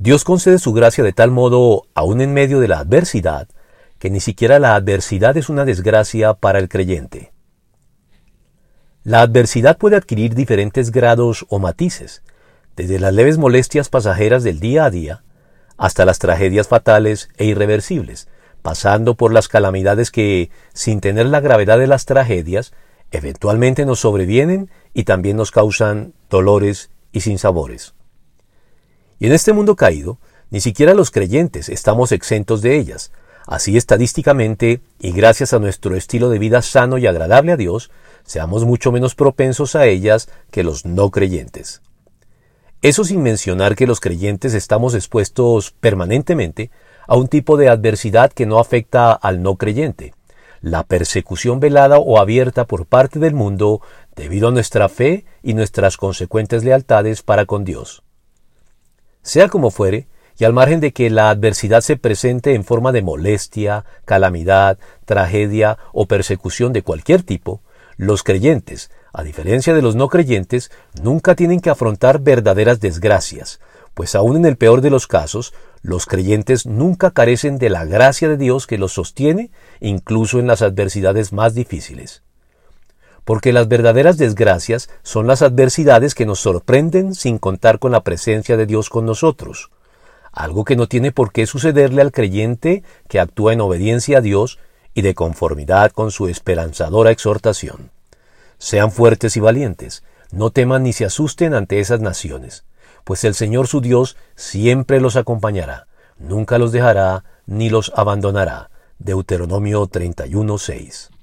Dios concede su gracia de tal modo, aun en medio de la adversidad, que ni siquiera la adversidad es una desgracia para el creyente. La adversidad puede adquirir diferentes grados o matices, desde las leves molestias pasajeras del día a día, hasta las tragedias fatales e irreversibles, pasando por las calamidades que, sin tener la gravedad de las tragedias, eventualmente nos sobrevienen y también nos causan dolores y sinsabores. Y en este mundo caído, ni siquiera los creyentes estamos exentos de ellas. Así estadísticamente, y gracias a nuestro estilo de vida sano y agradable a Dios, seamos mucho menos propensos a ellas que los no creyentes. Eso sin mencionar que los creyentes estamos expuestos permanentemente a un tipo de adversidad que no afecta al no creyente, la persecución velada o abierta por parte del mundo debido a nuestra fe y nuestras consecuentes lealtades para con Dios. Sea como fuere, y al margen de que la adversidad se presente en forma de molestia, calamidad, tragedia o persecución de cualquier tipo, los creyentes, a diferencia de los no creyentes, nunca tienen que afrontar verdaderas desgracias, pues aun en el peor de los casos, los creyentes nunca carecen de la gracia de Dios que los sostiene, incluso en las adversidades más difíciles. Porque las verdaderas desgracias son las adversidades que nos sorprenden sin contar con la presencia de Dios con nosotros, algo que no tiene por qué sucederle al creyente que actúa en obediencia a Dios y de conformidad con su esperanzadora exhortación. Sean fuertes y valientes, no teman ni se asusten ante esas naciones, pues el Señor su Dios siempre los acompañará, nunca los dejará ni los abandonará. Deuteronomio 31:6